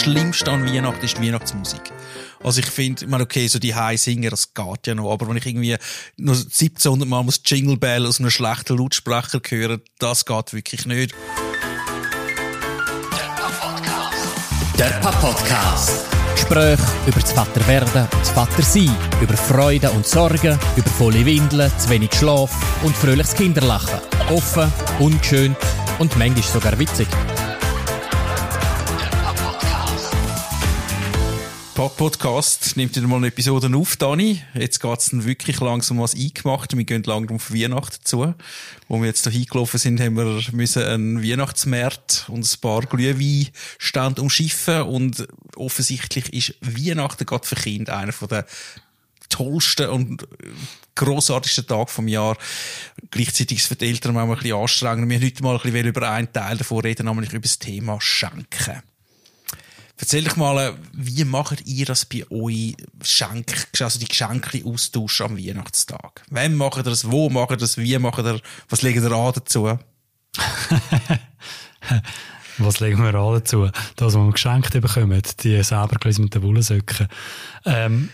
Schlimmste an Weihnachten ist die Weihnachtsmusik. Also ich finde, ich meine, okay, so die High Singer, das geht ja noch, aber wenn ich irgendwie noch 1700 Mal muss Jingle Bell aus einem schlechten Lautsprecher hören, das geht wirklich nicht. Der Papa-Podcast. Gespräche über das Vaterwerden und das Vatersein, über Freude und Sorgen, über volle Windeln, zu wenig Schlaf und fröhliches Kinderlachen. Offen, ungeschönt und manchmal sogar witzig. Podcast nimmt wieder mal eine Episode auf, Dani. Jetzt geht's dann wirklich langsam was eingemacht. Wir gehen langsam auf Weihnachten zu. Wo wir jetzt hier hingelaufen sind, haben wir müssen einen Weihnachtsmarkt und ein paar Glühweinstände umschiffen. Und offensichtlich ist Weihnachten gerade für Kinder einer der tollsten und grossartigsten Tag vom Jahr. Gleichzeitig ist es für die Eltern auch ein bisschen anstrengend. Wir heute mal ein bisschen über einen Teil davon reden, nämlich über das Thema Schenken. Erzähl doch mal, wie macht ihr das bei euch also die Geschenke austauschen am Weihnachtstag? Wem macht ihr das? Wo macht ihr das? Wie macht ihr, was legt ihr an dazu? was legen wir an dazu? Das, was wir geschenkt bekommen, die selber mit den Wollensöcken. Ähm,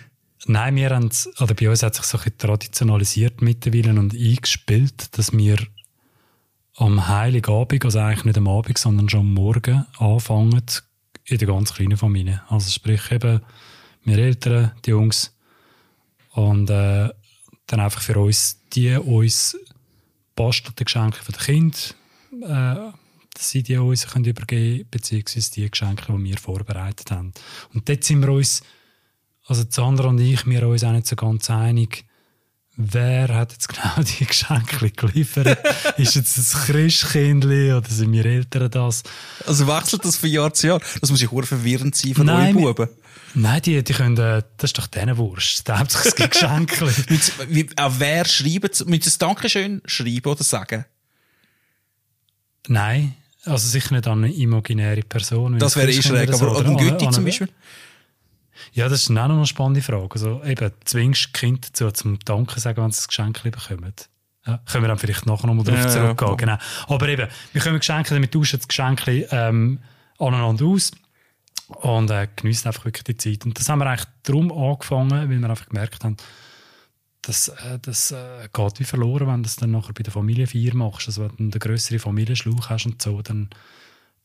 nein, wir haben, oder bei uns hat sich so ein traditionalisiert mittlerweile und eingespielt, dass wir am Heiligabend, also eigentlich nicht am Abend, sondern schon am Morgen anfangen, in der ganz kleinen Familie. Also sprich eben wir Eltern, die Jungs und äh, dann einfach für uns die uns bastelten Geschenke für die Kinder, äh, dass sie die uns können übergeben können, beziehungsweise die Geschenke, die wir vorbereitet haben. Und dort sind wir uns, also Sandra und ich, wir uns auch nicht so ganz einig, wer hat jetzt genau die Geschenke geliefert? ist jetzt das Christkindli oder sind wir Eltern das? Also wechselt das von Jahr zu Jahr? Das muss ja auch verwirrend sein von euren Buben. Nein, die, die können, äh, das ist doch denen Wurst. Da hauptsächlich es Geschenke. Wie, auch wer schreibt, müsst ihr es Dankeschön schreiben oder sagen? Nein. Also sicher nicht an eine imaginäre Person. Das wäre eh schräg, aber an Götti zum Beispiel? Ja, das ist auch noch eine spannende Frage. Also eben, zwingst Kind dazu zum Danken sagen, wenn sie das Geschenk bekommen. Ja, können wir dann vielleicht nachher nochmal darauf ja, zurückgehen. Ja. Genau. Aber eben, wir können Geschenke, damit tauschen das Geschenk ähm, aneinander aus und äh, geniessen einfach wirklich die Zeit. Und das haben wir eigentlich darum angefangen, weil wir einfach gemerkt haben, dass äh, das äh, geht wie verloren, wenn du das dann nachher bei der Familienfeier machst. Also wenn du einen grösseren Familienschluch hast und so, dann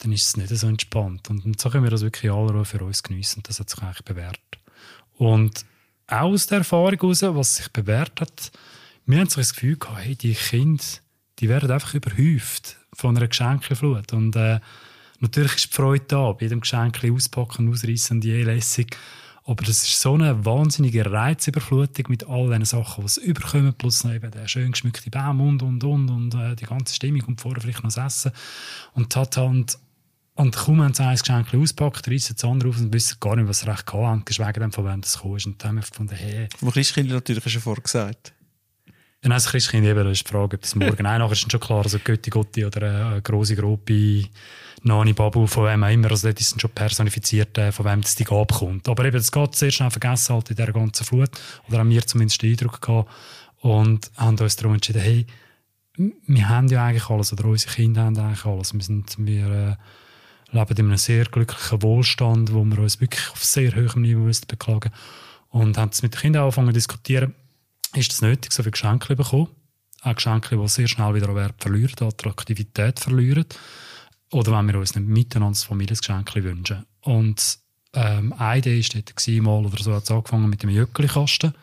dann ist es nicht so entspannt. Und, und so können wir das wirklich alle für uns geniessen. Das hat sich eigentlich bewährt. Und auch aus der Erfahrung heraus, was sich bewährt hat, wir haben so das Gefühl gehabt, hey, die Kinder, die werden einfach überhäuft von einer Geschenkeflut. Und äh, natürlich ist die Freude da, bei jedem Geschenk auspacken, ausreißen und je lässig. Aber das ist so eine wahnsinnige Reizüberflutung mit all diesen Sachen, die es überkommen, plus eben der schön geschmückte Baum und, und, und, und äh, die ganze Stimmung und vorher vielleicht noch das Essen. Und Tata und und kaum haben sie ein Geschenk ausgepackt, reissen das andere auf und wissen gar nicht, was sie recht haben, geschweige denn, von wem das ist. Und dann haben wir gefunden, hey. Wo Christkind natürlich schon vorher gesagt. Ja, nein, das Christkind eben, das ist die Frage, ob das morgen, nein, nachher ist schon klar, also Götti Gotti oder eine grosse Gruppe, Nani Babu, von wem auch immer, also dort ist schon personifiziert, äh, von wem das die Gabe kommt. Aber eben, das geht sehr schnell vergessen halt in dieser ganzen Flut, oder haben wir zumindest den Eindruck gehabt, und haben uns darum entschieden, hey, wir haben ja eigentlich alles, oder unsere Kinder haben eigentlich alles, wir sind, wir, äh, leben in einem sehr glücklichen Wohlstand, wo wir uns wirklich auf sehr hohem Niveau beklagen Und haben es mit den Kindern angefangen zu diskutieren, ist es nötig, so viele Geschenke zu bekommen? Auch Geschenke, die sehr schnell wieder Wert verlieren, Attraktivität verlieren. Oder wenn wir uns nicht miteinander das Familiengeschenk wünschen. Und ähm, eine Idee war dort mal, oder so hat es angefangen mit dem Jöckli-Kasten,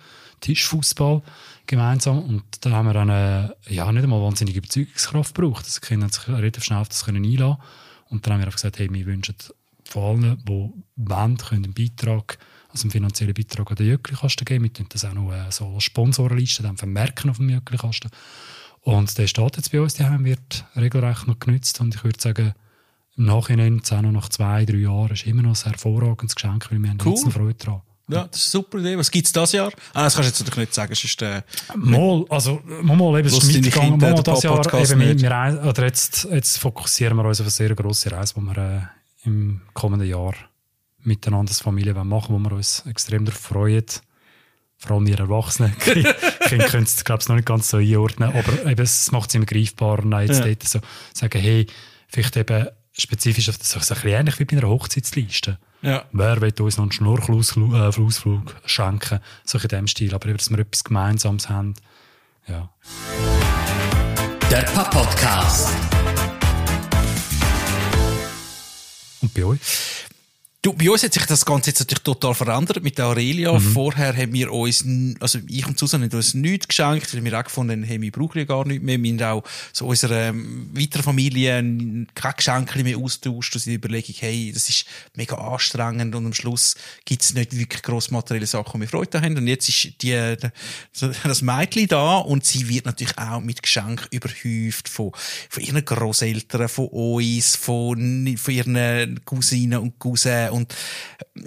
Tischfußball gemeinsam. Und da haben wir eine, ja, nicht einmal wahnsinnige Überzeugungskraft gebraucht. Also die Kinder haben sich relativ schnell auf das können einlassen und dann haben wir einfach gesagt, hey, wir wünschen von allen, die wollen, können einen Beitrag, also einen finanziellen Beitrag an den Jöckli-Kasten geben. Wir tun das auch noch äh, so als Sponsorenliste dann vermerken auf dem Jöckli-Kasten. Und der steht jetzt bei uns, die haben wird regelrecht noch genützt und ich würde sagen, im Nachhinein, auch noch nach zwei, drei Jahren, ist immer noch ein hervorragendes Geschenk, weil wir haben cool. Freude daran. Ja, das ist eine super Idee. Was gibt es dieses Jahr? Ah, das kannst du jetzt natürlich nicht sagen. Sonst, äh, mal, also, mal, eben, es ist mitgegangen. Mal, das Jahr, eben, wir, oder jetzt, jetzt fokussieren wir uns auf eine sehr grosse Reise, die wir äh, im kommenden Jahr miteinander als Familie machen wo wir uns extrem darauf freuen. Vor allem wir Erwachsenen. Kinder können es, glaube ich, noch nicht ganz so einordnen, aber eben, es macht es immer greifbar. Und jetzt ja. so sagen, hey, vielleicht eben spezifisch auf das, so ein bisschen ähnlich wie bei einer Hochzeitsliste Ja. Wer will uns noch einen Schnorchelausflug äh, schenken? So in dem Stil. Aber dass wir etwas Gemeinsames haben. Ja. Der Podcast. Und bei euch? Du, bei uns hat sich das Ganze jetzt natürlich total verändert mit der Aurelia. Mhm. Vorher haben wir uns, also ich und Susanne haben uns nichts geschenkt, weil wir auch gefunden haben, hey, wir brauchen ja gar nichts mehr. Wir haben auch so unserer ähm, weiteren Familie keine Geschenke mehr austauscht. Und die Überlegung, hey, das ist mega anstrengend und am Schluss gibt es nicht wirklich grosse materielle Sachen, die wir Freude haben. Und jetzt ist die, äh, das Mädchen da und sie wird natürlich auch mit Geschenken überhäuft von, von ihren Großeltern, von uns, von, von ihren Cousinen und Cousins. Und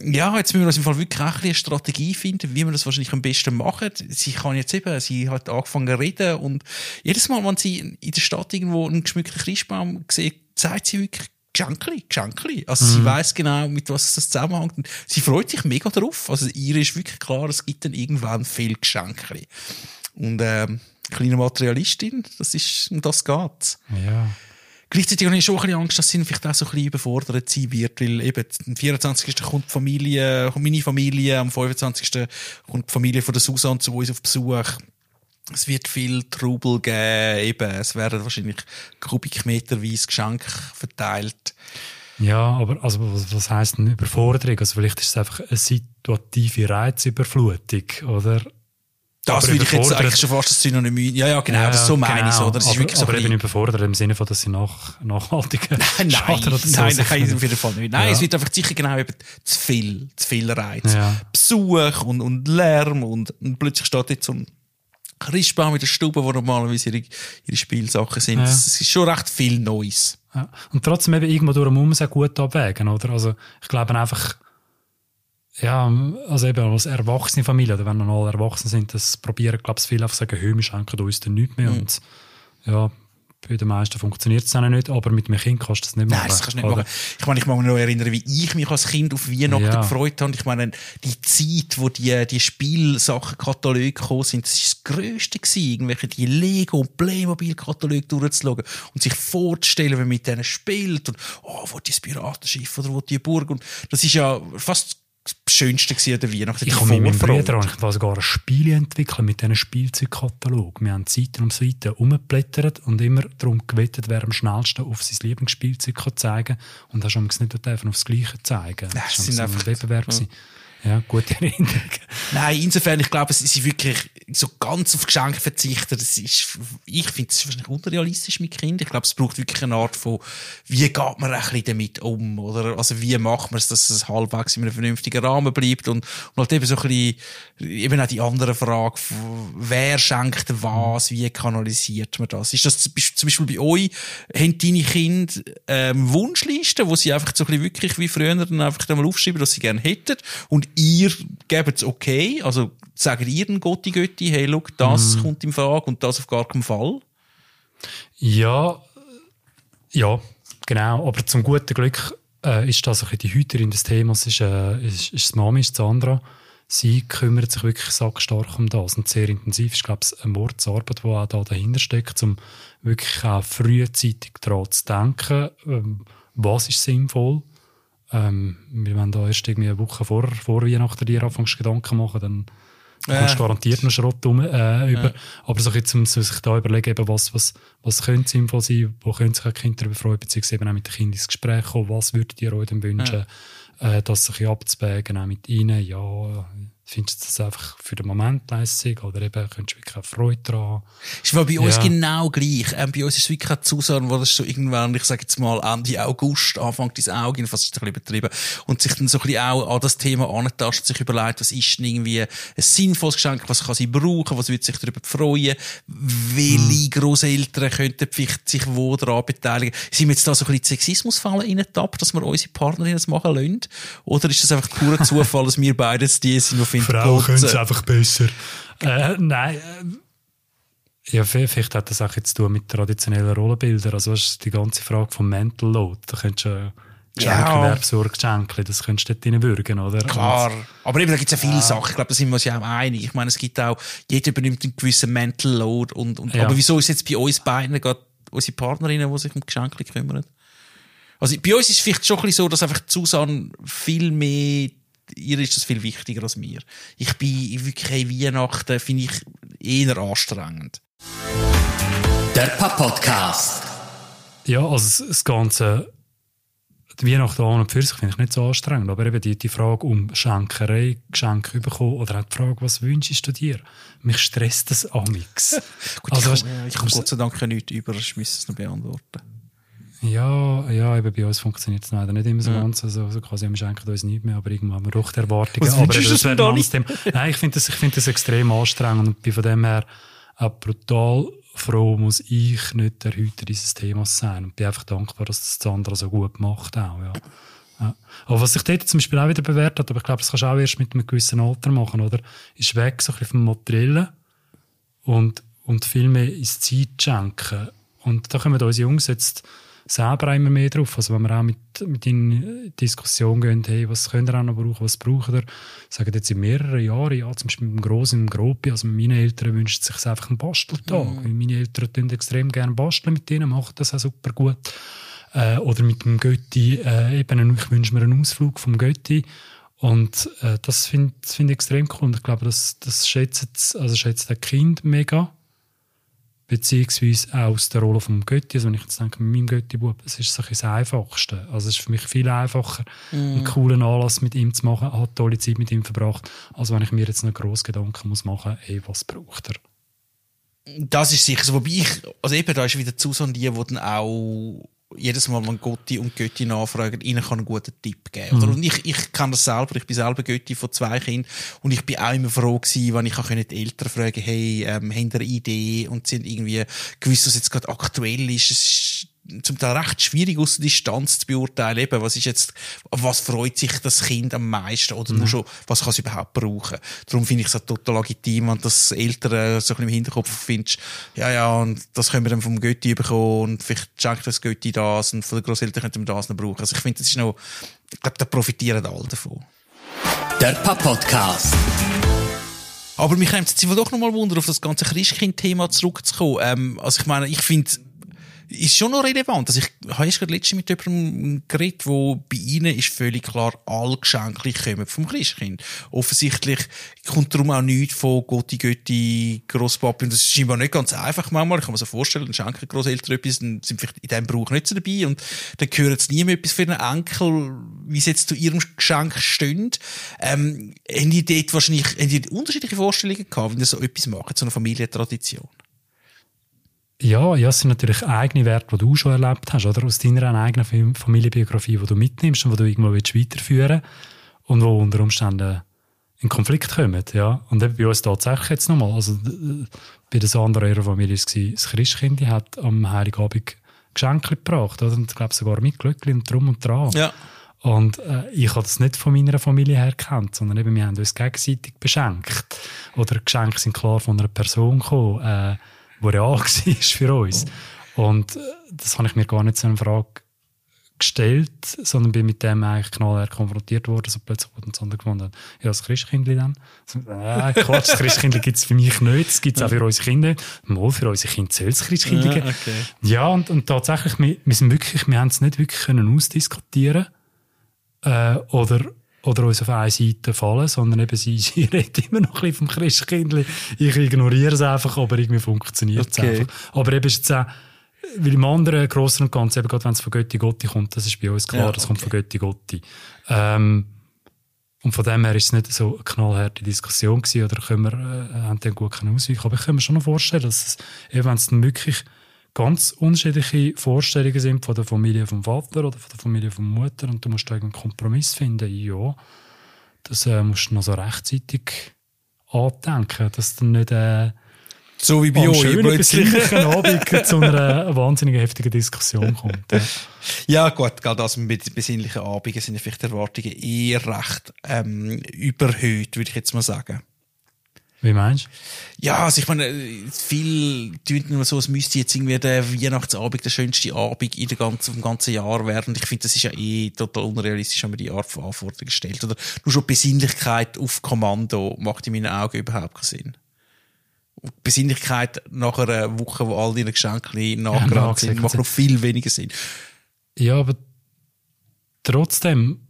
ja, jetzt müssen wir uns im Fall wirklich auch eine Strategie finden, wie wir das wahrscheinlich am besten machen. Sie kann jetzt eben, sie hat angefangen zu reden und jedes Mal, wenn sie in der Stadt irgendwo einen geschmückten Christbaum sieht, sagt sie wirklich Geschenkli, Geschenkli. Also sie weiß genau, mit was das zusammenhängt. Und sie freut sich mega drauf. Also ihr ist wirklich klar, es gibt dann irgendwann viel Geschenkli. Und ähm, kleine Materialistin, das ist, um das geht's. Ja. Gleichzeitig habe ich schon ein bisschen Angst, dass sie vielleicht auch so ein bisschen überfordert sein wird, weil eben am 24. kommt die Familie, kommt meine Familie, am 25. kommt die Familie von der Susanne zu uns auf Besuch. Es wird viel Trubel geben, eben, es werden wahrscheinlich kubikmeterweise Geschenke verteilt. Ja, aber also, was, was heisst denn Überforderung? Also vielleicht ist es einfach eine situative Reizüberflutung, oder? Das würde ich jetzt eigentlich schon fast das Synonym, ja, ja, genau, aber so meine ich es, oder? Ist aber, wirklich so aber eben überfordert im Sinne von, dass sie nach, nachhaltigen Nein, Schaden oder so nein, nein, auf jeden Fall nicht. Nein, Ja. es wird einfach sicher genau eben zu viel, zu viel Reiz. Ja. Besuch und, und Lärm und, und plötzlich steht jetzt so ein Christbaum in der Stube, wo normalerweise ihre, ihre Spielsachen sind. Ja. Es ist schon recht viel Neues. Ja. Und trotzdem eben irgendwo durch muss auch gut abwägen, oder? Also, ich glaube einfach, ja, also eben als erwachsene Familie, oder wenn wir alle erwachsen sind, das probieren, glaube ich, viele einfach sagen, hey, wir schenken uns dann nichts Mhm. mehr. Und ja, bei den meisten funktioniert es dann nicht, aber mit einem Kind kannst du das nicht machen. Nein, das kannst du nicht oder? machen. Ich meine, ich mag mich noch erinnern, wie ich mich als Kind auf Weihnachten Ja. gefreut habe. Ich meine, die Zeit, wo die, die Spielsachen-Kataloge gekommen sind, das ist das Größte gewesen, irgendwelche die Lego- und Playmobil-Kataloge durchzuschauen und sich vorzustellen, wie man mit denen spielt und, oh, wo die das Piratenschiff oder wo die Burg und das ist ja fast Schönste an der Weihnachten. Ich habe mit meinem. Bruder ich habe sogar ein Spiel entwickelt mit diesen Spielzeugkatalog. Wir haben Seiten um Seiten umgeblättert und immer darum gewettet, wer am schnellsten auf sein Lieblingsspielzeug kann zeigen kann. Und hast du nicht dürfen aufs Gleiche zeigen. Das war sind so ein einfach- Wettbewerb. ja. Ja. gute Erinnerungen. Nein, insofern, ich glaube, es ist wirklich so ganz auf Geschenke verzichten. Das ist, ich finde, es wahrscheinlich unrealistisch mit Kindern. Ich glaube, es braucht wirklich eine Art von, wie geht man ein bisschen damit um? Oder, also, wie macht man es, dass es halbwegs in einem vernünftigen Rahmen bleibt? Und, und halt eben so ein bisschen, eben auch die andere Frage, wer schenkt was? Wie kanalisiert man das? Ist das zum Beispiel bei euch, haben deine Kinder, ähm, Wunschlisten, wo sie einfach so ein bisschen wirklich wie früher dann einfach einmal aufschreiben, was sie gerne hätten? Und ihr gebt es okay? Also, sagen ihr den Gotti Götti, hey, look, das Mhm. kommt in Frage und das auf gar keinen Fall? Ja, ja, genau. Aber zum guten Glück äh, ist das ein bisschen die Hüterin des Themas, ist, äh, ist, ist Mami, ist Sandra. Sie kümmert sich wirklich sackstark um das und sehr intensiv. Ich glaube, es ist eine Mordsarbeit, die auch da dahinter steckt, um wirklich auch frühzeitig daran zu denken, ähm, was ist sinnvoll. Ähm, wir wenn da erst irgendwie eine Woche vor, vor Weihnachten dir anfängst Gedanken machen, dann kommst Äh. du garantiert noch Schrott um, äh, über. Aber so ein bisschen, um sich da überlegen, eben, was, was, was könnte sinnvoll sein, wo können sich auch Kinder darüber freuen, beziehungsweise eben auch mit den Kindern ins Gespräch kommen, was würdet ihr euch denn wünschen, äh, das sich abzuwägen, auch mit ihnen, ja, findest du das einfach für den Moment lässig oder eben könntest du wirklich auch Freude daran haben? Ist bei uns Ja. genau gleich. Ähm, bei uns ist es wirklich auch Susanne, wo das so irgendwann, ich sage jetzt mal Ende August, Anfang des Auge, fast ist ein bisschen übertrieben, und sich dann so ein bisschen auch an das Thema antastet, sich überlegt, was ist denn irgendwie ein sinnvolles Geschenk, was kann sie brauchen, was wird sich darüber freuen, welche Großeltern könnten vielleicht sich wo daran beteiligen. Sind wir jetzt da so ein bisschen Sexismusfallen reingetappt, dass wir unsere Partnerin das machen lassen? Oder ist das einfach purer Zufall, dass wir beides die sind, die finden, Gott, äh, einfach besser. Äh, nein, äh, ja, vielleicht hat das auch jetzt zu tun mit traditionellen Rollenbildern. Also, das ist die ganze Frage vom Mental Load. Da könntest du äh, Geschenke, Ja. Geschenke, das könntest du dort reinwürgen, oder? Klar. Aber eben, da gibt es ja viele Sachen. Ich glaube, da sind wir uns ja auch einig. Ich meine, es gibt auch, jeder übernimmt einen gewissen Mental Load. Und, und, Ja. Aber wieso ist jetzt bei uns beiden gerade unsere Partnerinnen, die sich um Geschenke kümmern? Also bei uns ist es vielleicht schon ein bisschen so, dass einfach Susanne viel mehr, ihr ist das viel wichtiger als mir. Ich bin wirklich Weihnachten, finde ich eher anstrengend. Der Papa-Podcast. Ja, also das Ganze, die Weihnachten an und für sich finde ich nicht so anstrengend, aber eben die, die Frage um Schenkerei, Geschenke bekommen oder auch die Frage, was wünschst du dir? Mich stresst das amix. Gut, Also, ich, weißt- komme- ich komme Gott sei Dank nicht über, ich müsste es noch beantworten. Ja, ja, eben bei uns funktioniert es leider nicht immer so ganz. Also, so quasi, wir schenken uns nicht mehr, aber irgendwann haben wir doch die Erwartungen. Was aber das dir wäre ein Thema. Nein, ich finde das, ich finde das extrem anstrengend und bin von dem her auch brutal froh, muss ich nicht der Hüter dieses Themas sein. Und bin einfach dankbar, dass das andere so gut macht auch, ja. Ja. Aber was sich dort zum Beispiel auch wieder bewährt hat, aber ich glaube, das kannst du auch erst mit einem gewissen Alter machen, oder? Ist weg so ein bisschen vom Materiellen und, und viel mehr ins Zeit schenken. Und da kommen unsere Jungs jetzt selber immer mehr drauf. Also wenn wir auch mit, mit in Diskussion gehen, hey, was könnt ihr auch noch brauchen, was braucht ihr? Sagen jetzt in mehreren Jahren, ja, zum Beispiel mit dem Grossen, im Gropi, also meine Eltern wünschen sich einfach einen Basteltag. Weil Meine Eltern tun extrem gerne basteln mit denen, machen das auch super gut. Äh, oder mit dem Götti, äh, eben, ich wünsche mir einen Ausflug vom Götti. Und äh, das finde das find ich extrem cool. Und ich glaube, das, das schätzt, also schätzt der Kind mega. Beziehungsweise auch aus der Rolle vom Götti. Also wenn ich jetzt denke, mit meinem Götti-Bub, es ist so ein das Einfachste. Also es ist für mich viel einfacher, einen coolen Anlass mit ihm zu machen, hat tolle Zeit mit ihm verbracht, als wenn ich mir jetzt noch grosse Gedanken muss machen muss, hey, was braucht er? Das ist sicher so. Wobei ich, also eben, da ist wieder Susanne die, die dann auch jedes Mal, wenn Gotti und Götti nachfragen, ihnen kann einen guten Tipp geben. Oder? Und ich, ich kann das selber. Ich bin selber Götti von zwei Kindern. Und ich bin auch immer froh gewesen, wenn ich auch die Eltern fragen, hey, ähm, haben ihr eine Idee? Und haben irgendwie gewusst, was jetzt gerade aktuell ist. Es ist zum Teil recht schwierig aus der Distanz zu beurteilen, eben, was ist jetzt, was freut sich das Kind am meisten oder nur schon, was kann es überhaupt brauchen. Darum finde ich es auch total legitim, wenn das Eltern so ein bisschen im Hinterkopf findest, ja, ja, und das können wir dann vom Götti bekommen und vielleicht schenkt das Götti das und von den Grosseltern könnten wir das noch brauchen. Also ich finde, das ist noch, ich glaube, da profitieren alle davon. Der Papa-Podcast. Aber mich nimmt jetzt doch noch mal Wunder, auf das ganze Christkind-Thema zurückzukommen. Ähm, also ich meine, ich finde, ist schon noch relevant. Also ich habe gerade letztens mit jemandem geredet, wo bei ihnen ist völlig klar, alle Geschenke kommen vom Christkind. Offensichtlich kommt darum auch nichts von Gotti, Götti, Grosspapi. Und das ist scheinbar nicht ganz einfach manchmal. Ich kann mir so vorstellen, dann schenken Grosseltern etwas, dann sind vielleicht in diesem Brauch nicht so dabei und dann hören sie nie etwas für den Enkel, wie sie jetzt zu ihrem Geschenk stehen. Ähm, haben die dort wahrscheinlich, haben die unterschiedliche Vorstellungen gehabt, wenn ihr so etwas macht, so eine Familientradition? Ja, ja, es sind natürlich eigene Werte, die du schon erlebt hast, oder? Aus deiner eigenen Fam- Familienbiografie, die du mitnimmst und die du irgendwo willst weiterführen und wo unter Umständen in Konflikt kommen, ja. Und eben bei uns tatsächlich jetzt nochmal, also äh, bei der Sandra ihrer Familie war es das Christkind, die hat am Heiligabend Geschenke gebracht, oder? Und ich glaube sogar mit Glöckchen und drum und dran. Ja. Und äh, ich habe das nicht von meiner Familie her gekannt, sondern eben, wir haben uns gegenseitig beschenkt. Oder Geschenke sind klar von einer Person gekommen, äh, real war für uns. Und äh, das habe ich mir gar nicht so eine Frage gestellt, sondern bin mit dem eigentlich knallhart konfrontiert worden, so plötzlich wurde andere gefunden. Ja, das Christkindli dann. Äh, Quatsch, das Christkindli gibt es für mich nicht, das gibt es auch für unsere Kinder. Mal für unsere Kinder soll es Christkindli Ja, okay. Ja, und, und tatsächlich, wir, wir sind wirklich, wir haben es nicht wirklich können ausdiskutieren äh, oder, oder uns auf eine Seite fallen, sondern eben sie, sie redet immer noch ein bisschen vom Christkindli. Ich ignoriere es einfach, aber irgendwie funktioniert es Okay. einfach. Aber eben ist jetzt auch, weil im anderen Grossen und Ganzen, eben gerade wenn es von Götti Gotti kommt, das ist bei uns klar, Ja, das kommt okay. von Götti Gotti. Ähm, und von dem her ist es nicht so eine knallharte Diskussion gewesen, oder können wir, äh, haben den gut ausweichen. Aber ich kann mir schon noch vorstellen, dass es, eben wenn es dann wirklich ganz unterschiedliche Vorstellungen sind von der Familie vom Vater oder von der Familie vom Mutter und du musst da einen Kompromiss finden, ja, das äh, musst du noch so rechtzeitig andenken, dass dann nicht äh, So wie bei euch plötzlich. Abend zu einer wahnsinnig heftigen Diskussion kommt. Ja. Ja, gut, gerade das mit besinnlichen Abenden sind vielleicht Erwartungen eher recht ähm, überhöht, würde ich jetzt mal sagen. Wie meinst du? Ja, also ich meine, viel tun nur so, es müsste jetzt irgendwie der Weihnachtsabend der schönste Abend in der ganzen, im ganzen Jahr werden. Und ich finde, das ist ja eh total unrealistisch, wenn man die Art von Anforderungen stellt. Oder nur schon Besinnlichkeit auf Kommando macht in meinen Augen überhaupt keinen Sinn. Besinnlichkeit nach einer Woche, wo all deine Geschenke nachgerannt nachgesagt sind, macht noch viel weniger Sinn. Ja, aber trotzdem,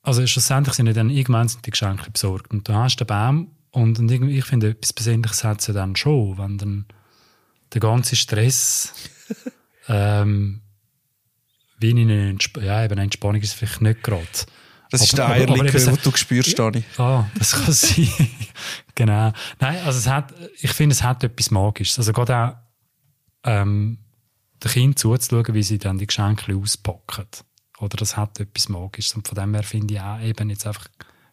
also schlussendlich sind ja dann irgendwann sind die Geschenke besorgt und du hast den Baum und, und irgendwie, ich finde, etwas Besinnliches hat es ja dann schon, wenn dann der ganze Stress ähm, wie in eine Entsp ja, eben eine Entspannung ist vielleicht nicht gerade. Das ist Aber- der aber- aber Eierlikör, den du spürst, Dani. Ah, das kann sein. genau. Nein, also es hat, ich finde, es hat etwas Magisches. Also gerade auch, ähm, den Kindern zuzuschauen, wie sie dann die Geschenke auspacken. Oder das hat etwas Magisches. Und von dem her finde ich auch eben jetzt einfach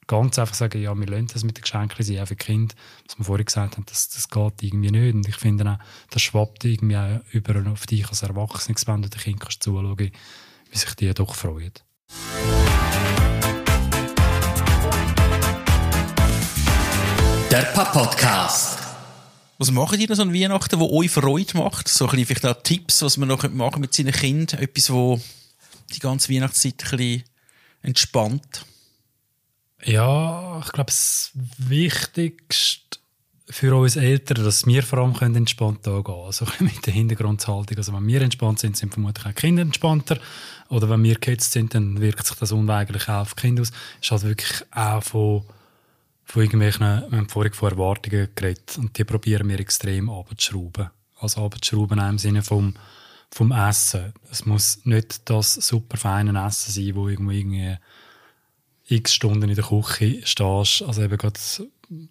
ganz einfach sagen, ja, wir lassen das mit den Geschenken sein, auch für die Kinder, was wir vorhin gesagt haben, das, das geht irgendwie nicht. Und ich finde auch, das schwappt irgendwie auch über auf dich als Erwachsener, wenn du den Kindern kannst zuschauen, wie sich die doch freuen. Der Papp-Podcast. Was machen die noch so an Weihnachten, wo euch Freude macht? So ein bisschen vielleicht auch Tipps, was man noch machen mit seinen Kindern. Etwas, wo die ganze Weihnachtszeit ein bisschen entspannt. Ja, ich glaube, das Wichtigste für uns Eltern, dass wir vor allem können entspannt angehen können. Also mit der Hintergrundhaltung. Also wenn wir entspannt sind, sind vermutlich auch die Kinder entspannter. Oder wenn wir gehetzt sind, dann wirkt sich das unweigerlich auch auf die Kinder aus. Ist halt wirklich auch von, von irgendwelchen, wir haben vorhin von Erwartungen geredet und die probieren wir extrem abzuschrauben. Also abzuschrauben im Sinne vom, vom Essen. Es muss nicht das super feine Essen sein, wo irgendwie, irgendwie x Stunden in der Küche stehst. Also eben gerade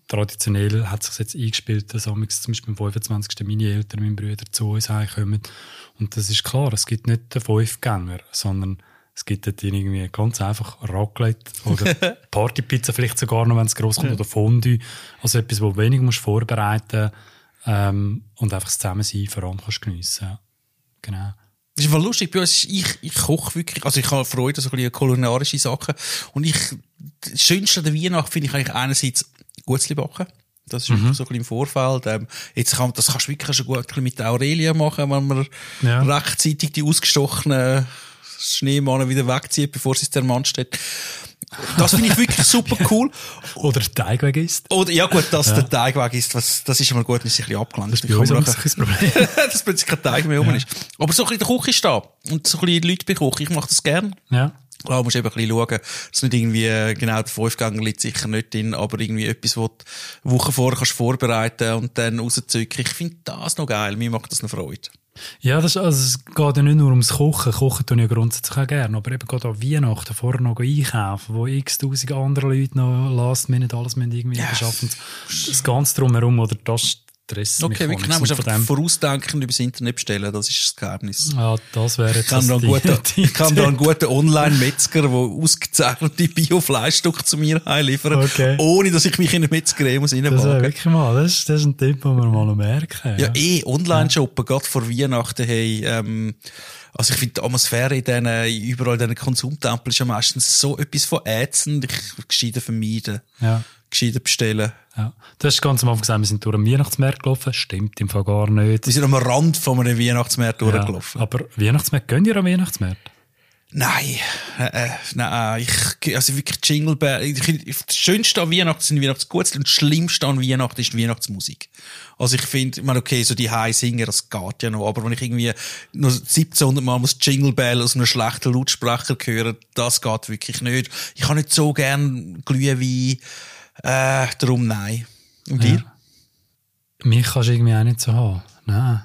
traditionell hat sich jetzt eingespielt, dass amigs zum Beispiel am 25. meine Eltern, meine Brüder zu uns heimkommen. Und das ist klar, es gibt nicht den Fünfgänger, sondern es gibt dort irgendwie ganz einfach Raclette oder Partypizza vielleicht sogar noch, wenn es gross kommt, oder Fondue. Also etwas, wo wenig musst vorbereiten ähm, und einfach das Zusammensein vor allem kannst geniessen. Ja. Genau. Voll lustig. Bei uns ich, ich koche wirklich, also ich habe Freude an so ein bisschen kulinarische Sachen. Und ich, das Schönste an der Weihnacht finde ich eigentlich einerseits Gutzli backen. Das ist Mhm. wirklich so ein bisschen im Vorfeld. Ähm, jetzt kann, das kannst du wirklich schon gut mit der Aurelia machen, wenn man Ja. rechtzeitig die ausgestochenen Schneemannen wieder wegzieht, bevor sie der Mann steht. Das finde ich wirklich super cool. Oder Teigweg ist. Oder, ja gut, dass der Teig weg ist, was, das ist immer gut, wenn es sich ein bisschen abgelenkt. Das ist auch kann ein das Problem. dass plötzlich kein Teig mehr rum ist. Aber so ein bisschen in der Küche stehen und so ein bisschen Leute bei der Küche, ich mache das gern. Ja. Klar, du musst eben ein bisschen schauen, dass nicht irgendwie, äh, genau, der Fünfgänger liegt sicher nicht drin, aber irgendwie etwas, was du Wochen vorher kannst vorbereiten und dann rauszücken. Ich finde das noch geil. Mir macht das noch Freude. Ja, das, also es geht ja nicht nur ums Kochen. Kochen tue ich ja grundsätzlich auch gerne. Aber eben gerade an Weihnachten vorher noch einkaufen, wo x tausend andere Leute noch last minute alles müssen irgendwie Ja. beschaffen. Das Ganze drumherum oder das stresst mich. Okay, wirklich, nein, musst einfach von dem, vorausdenken und übers Internet bestellen. Das ist das Geheimnis. ja, das wäre Ich jetzt kann das da einen guten, ich kann da einen guten Online-Metzger, der ausgezeichnete Bio-Fleischstücke zu mir heimliefern, Okay. ohne dass ich mich in eine Metzgerei muss Das wäre reinwagen. wirklich mal, das ist, das ist ein Tipp, den wir mal noch merken. Ja, eh, Online-Shoppen, gerade vor Weihnachten, hey, ähm, also ich finde die Atmosphäre in diesen, überall in diesen Konsumtempeln ist ja meistens so etwas von ätzend. Ich gescheiter vermeiden. ja. Gescheiter bestellen. ja. Du hast ganz am Anfang gesagt, wir sind durch den Weihnachtsmarkt gelaufen. Stimmt im Fall gar nicht. Wir sind am Rand von einem Weihnachtsmarkt Ja, durchgelaufen. aber Weihnachtsmarkt, gehen ihr am Weihnachtsmarkt? Nein, äh, äh, nein, ich, also wirklich Jingle Bell. Das Schönste an Weihnachten sind Weihnachtsgutzli und das Schlimmste an Weihnachten ist die Weihnachtsmusik. Also ich finde, ich meine, okay, so die High singen, das geht ja noch, aber wenn ich irgendwie noch 1700 Mal muss Jingle Bell aus einem schlechten Lautsprecher hören, das geht wirklich nicht. Ich habe nicht so gern Glühwein, äh, darum nein. Und dir? Mich kannst du irgendwie auch nicht so haben. Nein.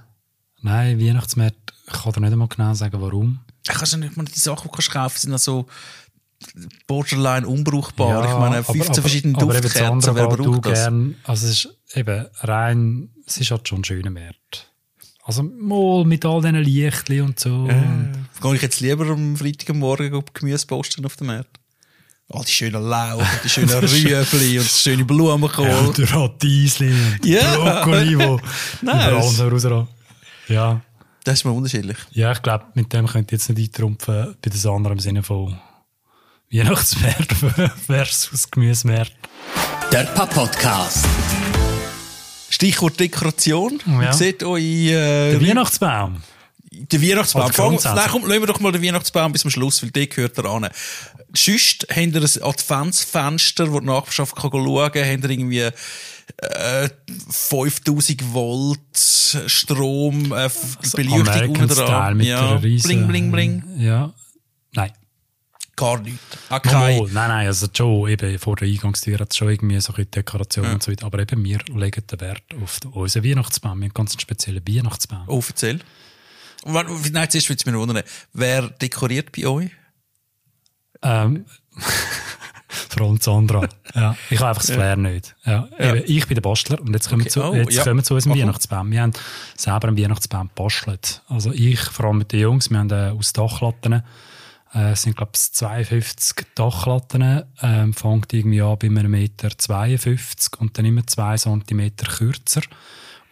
Nein, Weihnachtsmarkt, ich kann dir nicht einmal genau sagen, warum. Ich kann ja nicht mal die Sachen, die du kannst kaufen, sind also borderline unbrauchbar. ich meine, 15 verschiedene aber eben das Duftkerzen, wer was du braucht das? gern, also es ist eben rein, es ist halt schon ein schöner Markt. Also mal mit all diesen Lichtchen und so. Und Gehe ich jetzt lieber am Freitagmorgen auf Gemüse posten auf dem Markt? All die schönen Lauch, die schönen Rüebli und das schöne Blumenkohl. ja, der Radieschen und Ja. Brokkoli, wo Nein, überall so rausragen. Ja. Das ist mal unterschiedlich. Ja, ich glaube, mit dem könnt ihr jetzt nicht eintrumpfen bei das andere im Sinne von Weihnachtsmarkt versus Gemüsemarkt. Der Papp-Podcast. Stichwort Dekoration. Ja. Wie sieht euch äh, Der Weihnachtsbaum. Der Weihnachtsbaum? Oder Fang, grundsätzlich. nein, komm, lassen wir doch mal den Weihnachtsbaum bis zum Schluss, weil der gehört da an. Sonst habt ihr ein Adventsfenster, wo die Nachbarschaft kann schauen kann. Habt ihr irgendwie äh, 5000 Volt Strom, äh, Beleuchtung unten American Style dran. mit Ja, bling, bling, bling. Ja. Nein. Gar nichts. Auch kein, Mal, nein, nein, also schon, eben vor der Eingangstür hat es schon irgendwie so ein Dekoration und so weiter. Aber eben, wir legen den Wert auf unseren Weihnachtsbaum. Wir haben ganz einen speziellen Weihnachtsbaum. wann- Nein, zuerst würde es mich wundern. Wer dekoriert bei euch? Ähm, vor allem Sandra. Ja, ich habe einfach das Flair nicht. Ja, eben, ich bin der Bastler und jetzt kommen, Okay. wir, zu, Oh, jetzt ja. kommen wir zu unserem. Weihnachtsbaum. Wir haben selber einen Weihnachtsbaum gebastelt. Also ich, vor allem mit den Jungs, wir haben äh, aus Dachlatten, äh, es sind glaube ich 52 Dachlatten, ähm, fängt irgendwie an bei einem Meter 52 und dann immer zwei Zentimeter kürzer.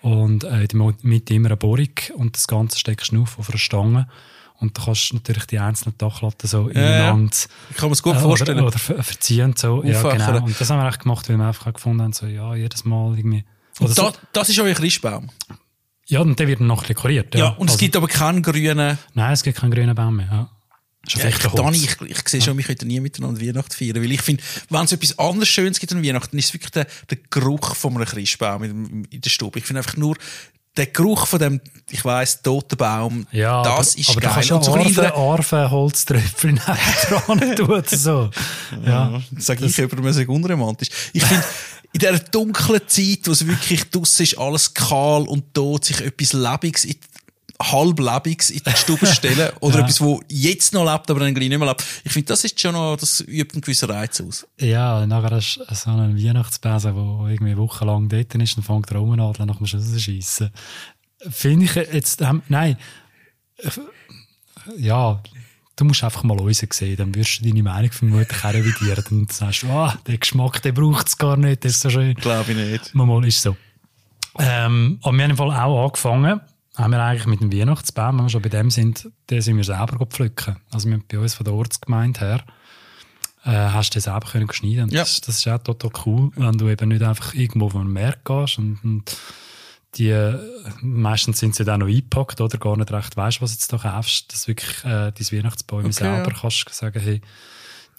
Und äh, Mitte immer eine Bohrung und das Ganze steckst du auf auf einer Stange. Und da kannst du natürlich die einzelnen Dachlatten so ja. ineinander Ich kann mir es gut äh, vorstellen. Oder, oder ver- verziehen und so. Ja, genau. Und das haben wir echt gemacht, weil wir einfach gefunden haben, so, ja, jedes Mal irgendwie. Oder Und so. da, das ist euer Christbaum. Ja, und der wird noch dekoriert. Ja, Ja, und es Also- gibt aber keinen grünen. Nein, es gibt keinen grünen Baum mehr. Ja. Ist Ja, ich. Dani, ich, ich sehe schon, wir könnten nie miteinander Weihnachten feiern. Weil ich finde, wenn es etwas anderes Schönes gibt an Weihnachten, dann ist es wirklich der, der Geruch von einem Christbaum in, in der Stube. Ich finde einfach nur, der Geruch von dem, ich weiss, toten Baum, Ja, das aber, ist aber geil. du kannst ja Arven, Holztröpfel dran tun. So. Ja. Sag ich über mir sehr unromantisch. Ich finde, in dieser dunklen Zeit, wo es wirklich draussen ist, alles kahl und tot, sich etwas Lebiges, in, halblebiges in die Stube stellen, oder Ja. etwas, wo jetzt noch lebt, aber dann gleich nicht mehr lebt. Ich finde, das ist schon noch, das übt einen gewissen Reiz aus. Ja, nachher hast du so einen Weihnachtsbesen, der irgendwie wochenlang dort ist und fängt der an, dann musst du rausschiessen. Finde ich jetzt, ähm, nein, äh, ja, du musst einfach mal uns sehen, dann wirst du deine Meinung vermutlich auch revidieren und sagst, ah, den Geschmack, den braucht es gar nicht, das ist so schön. Glaube ich nicht. Mal, mal ist so. Ähm, aber wir haben im Fall auch angefangen, haben wir eigentlich mit dem Weihnachtsbaum, wenn wir schon bei dem sind, den sind wir selber gepflücken. Also wir haben bei uns von der Ortsgemeinde her, äh, hast du den selber können schneiden. Ja. das, das ist auch total cool, wenn du eben nicht einfach irgendwo von einem Markt gehst und, und die, äh, meistens sind sie dann auch noch eingepackt oder gar nicht recht weißt, was du jetzt da kaufst, dass wirklich äh, dein Weihnachtsbäume Okay, selber ja. kannst sagen, hey,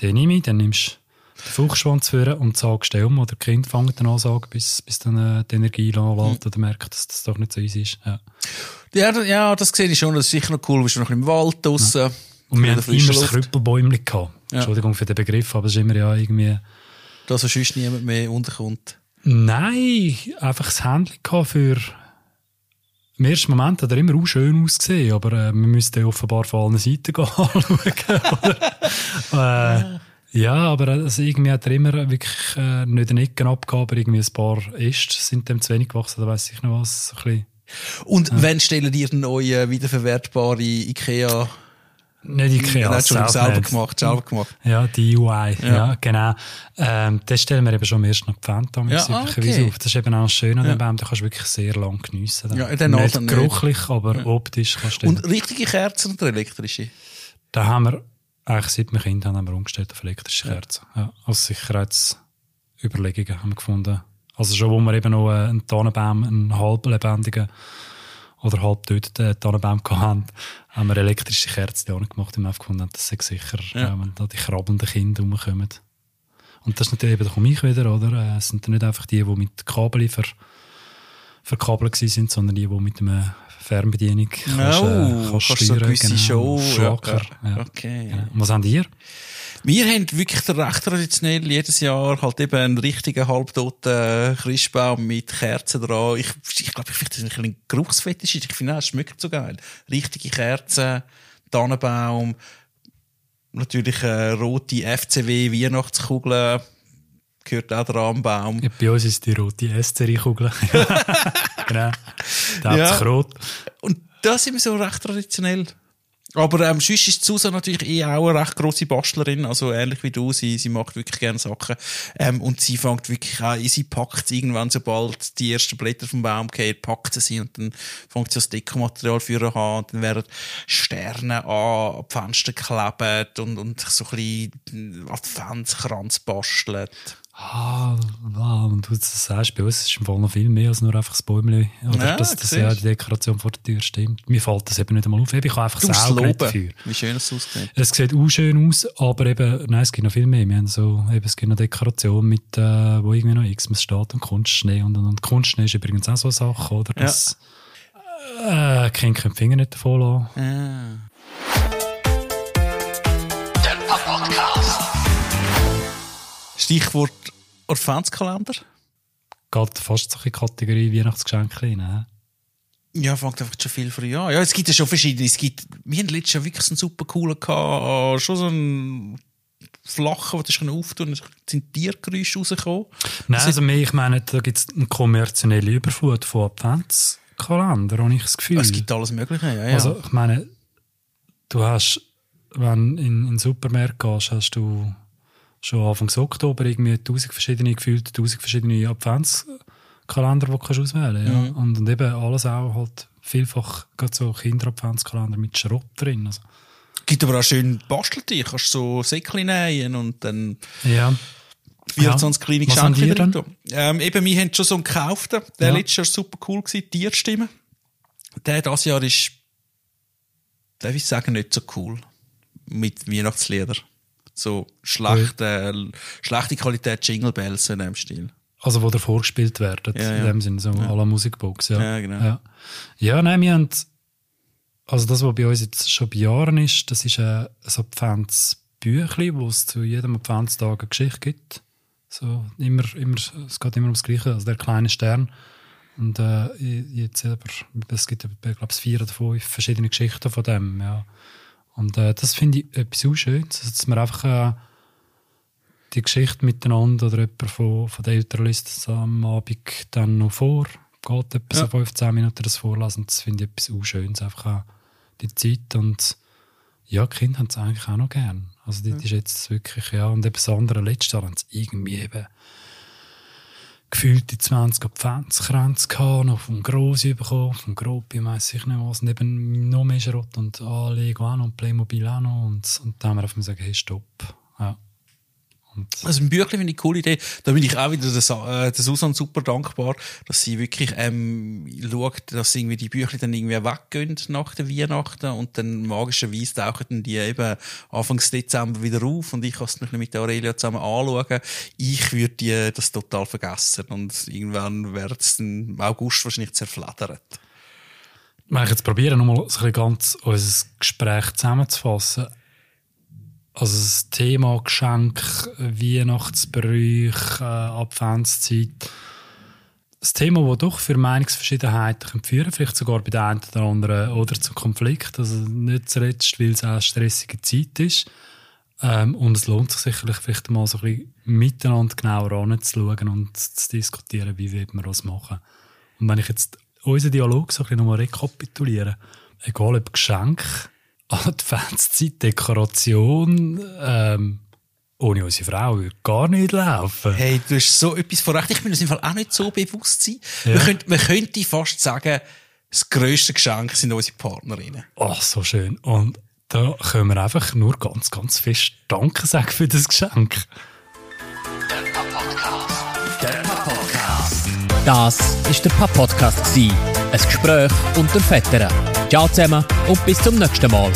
den nehme ich, dann nimmst du den Fuchsschwanz führen und sagst den um, oder die Kinder fangen dann an sagen, bis, bis dann äh, die Energie anlässt Mhm. oder merkt, dass das doch nicht so easy ist. Ja. Ja, ja, das sehe ich schon. Das ist sicher noch cool. Du bist noch im Wald draussen. Und wir frischen immer das. Krüppelbäumchen gehabt. Ja. Entschuldigung für den Begriff, aber es ist immer ja irgendwie... Dass so sonst niemand mehr unterkommt. Nein, einfach das Händchen gehabt für... Im ersten Moment hat er immer auch schön ausgesehen, aber äh, wir müssten offenbar von allen Seiten gehen anschauen. äh, ja, aber also irgendwie hat er immer wirklich äh, nicht den Ecken abgehabt, aber irgendwie ein paar Äste sind dem zu wenig gewachsen, da weiss ich noch was. So ein bisschen. Und wann stellen ihr neue wiederverwertbare Ikea? Nicht Ikea, Nein, Entschuldigung, selber selber gemacht, selber gemacht. Ja, die UI, ja, Ja. genau. Ähm, das stellen wir eben schon am ersten Advent Ja, ja, ah, üblicherweise okay. auf. Das ist eben auch das Schöne an Ja. dem Baum, den kannst du wirklich sehr lang geniessen. dann. Ja, den nicht nicht. geruchlich, aber optisch kannst du Und richtige Kerzen oder elektrische? Da haben wir, eigentlich seit wir Kinder haben, haben wir umgestellt auf elektrische Kerzen. Ja. Aus Sicherheitsüberlegungen haben wir gefunden. Also schon, wo wir eben noch äh, einen Tannenbaum, einen halblebendigen oder halb töteten Tannenbaum hatten, haben wir elektrische Kerzen auch gemacht und wir haben gefunden, das ist sicher, Ja. äh, wenn da die krabbelnden Kinder rumkommen. Und das ist natürlich eben, da komme ich wieder, oder? Äh, Es sind dann nicht einfach die, die mit Kabel ver, verkabelt sind, sondern die, die mit einer Fernbedienung kannst, äh, kannst kannst so steuern. gewisse genau, Show. Schlager. Ja. Okay. Ja. Und was habt ihr? Wir haben wirklich recht traditionell jedes Jahr halt eben einen richtigen halbtoten Christbaum mit Kerzen dran. Ich, ich glaube, ich finde das ein Geruchsfetisch. Ich finde, es schmeckt so geil. Richtige Kerzen, Tannenbaum, natürlich äh, rote FCW Weihnachtskugel gehört auch dran am Baum. Ja, bei uns ist die rote SCRI-Kugel. genau. Da Ja. rot. Und da sind wir so recht traditionell. Aber ähm, sonst ist Susan natürlich eh auch eine recht grosse Bastlerin, also ähnlich wie du, sie, sie macht wirklich gerne Sachen. Ähm, und sie fängt wirklich an, sie packt irgendwann, sobald die ersten Blätter vom Baum gehen, packt sie sie und dann fängt sie das Dekomaterial für an und dann werden Sterne an, an die Fenster geklebt und, und so ein bisschen Adventskranz bastelt. Ah, wow, und du das sagst, bei uns ist im Fall noch viel mehr als nur einfach das Bäumchen. Oder Ja, dass das ja die Dekoration vor der Tür stimmt. Mir fällt das eben nicht einmal auf. Ich habe einfach das Auge nicht dafür. wie schön es aussieht. Es sieht auch schön aus, aber eben, nein, es gibt noch viel mehr. Wir haben so, eben, es gibt noch Dekoration mit, äh, wo irgendwie noch Xmas steht und Kunstschnee. Und, und, und Kunstschnee ist übrigens auch so eine Sache, oder? Dass, äh, Kinder können die Finger nicht davon lassen. Ah. Stichwort Adventskalender. Geht fast so in die Kategorie Weihnachtsgeschenke rein. Ja, fängt einfach schon viel früh an. Ja, es gibt ja schon verschiedene. Es gibt, wir haben letztes Jahr wirklich so einen super coolen gehabt, schon so einen flachen, wo du auftun, es sind Tiergeräusche rausgekommen. Nein, also mehr, ich meine, da gibt es eine kommerzielle Überflut von Adventskalender, habe ich das Gefühl. Es gibt alles Mögliche, ja, ja. Also, ich meine, du hast, wenn du in, in den Supermarkt gehst, hast du schon Anfang Oktober irgendwie tausend verschiedene, gefühlt tausend verschiedene Adventskalender, die du kannst auswählen ja. Mhm. und, und eben alles auch halt vielfach gerade so Kinder-Adventskalender mit Schrott drin. Also, gibt aber auch schön Basteltier. Kannst so Säckchen nähen und dann ja. 24 kleine Was haben Geschenke drin. Ähm, eben, wir haben schon so einen gekauften. Der Ja. letztes Jahr super cool gewesen, Tierstimme. Der dieses Jahr ist, darf ich sagen, nicht so cool. Mit Weihnachtslieder. So schlechte, schlechte Qualität Jingle Bells so in dem Stil. Also, wo da vorgespielt werden, Ja, in ja. dem Sinne, so à la Musikbox. Ja, Ja, genau. Ja, ja nein, wir haben, also das, was bei uns jetzt schon bei Jahren ist, das ist ein, ein Adventsbüchli, wo es zu jedem Adventstag eine Geschichte gibt. So, immer, immer, es geht immer ums Gleiche, also der kleine Stern. Und äh, jetzt aber, es gibt, ich glaube, vier oder fünf verschiedene Geschichten von dem, ja. Und äh, das finde ich etwas so Schönes, dass man einfach äh, die Geschichte miteinander oder jemand von, von den Eltern liest es am Abend dann noch vor, geht etwa so Ja. 15 Minuten das vorlesen. Das finde ich etwas so Schönes, einfach auch die Zeit und ja, die Kinder haben es eigentlich auch noch gern. Also das ist jetzt wirklich, ja, und eben das andere, letztes Jahr haben sie irgendwie eben gefühlt die 20 Adventskränze gehabt, noch vom Grossi bekommen, vom Gropi, weiss ich nicht was, und eben noch mehr Schrott und Lego auch noch und Playmobil auch noch und, und dann haben wir einfach gesagt, hey, stopp. Ja. Also ein Büchlein finde ich eine coole Idee. Da bin ich auch wieder der, äh, super dankbar, dass sie wirklich ähm, schaut, dass irgendwie die Büchlein dann irgendwie weggehen nach der Weihnachten und dann magischerweise tauchen dann die eben Anfangs Dezember wieder auf und ich kann es mit der Aurelia zusammen anschauen. Ich würde die das total vergessen und irgendwann wird es im August wahrscheinlich zerfledert. Wenn ich jetzt probiere, nochmal so ein ganz unser Gespräch zusammenzufassen. Also das Thema Geschenk, Weihnachtsbrüche, äh, Adventszeit. Das Thema, das doch für Meinungsverschiedenheiten führen vielleicht sogar bei der einen oder anderen oder zu Konflikt. Also nicht zuletzt, weil es auch eine stressige Zeit ist. Ähm, und es lohnt sich sicherlich vielleicht mal so ein bisschen miteinander genauer anzuschauen und zu diskutieren, wie wird man das machen. Und wenn ich jetzt unseren Dialog so ein bisschen nochmal rekapituliere, egal ob Geschenk, Adventszeit, Dekoration, ähm, ohne unsere Frau würde gar nicht laufen. Hey, du hast so etwas von recht. Ich bin uns im Fall auch nicht so bewusst sein. Ja. Man, könnte, man könnte fast sagen, das grösste Geschenk sind unsere Partnerinnen. Ach, so schön. Und da können wir einfach nur ganz, ganz fest Danke sagen für das Geschenk. Der Podcast. Der Podcast. Das ist der Papp-Podcast. gsi. Ein Gespräch unter Vettern. Ciao zusammen und bis zum nächsten Mal.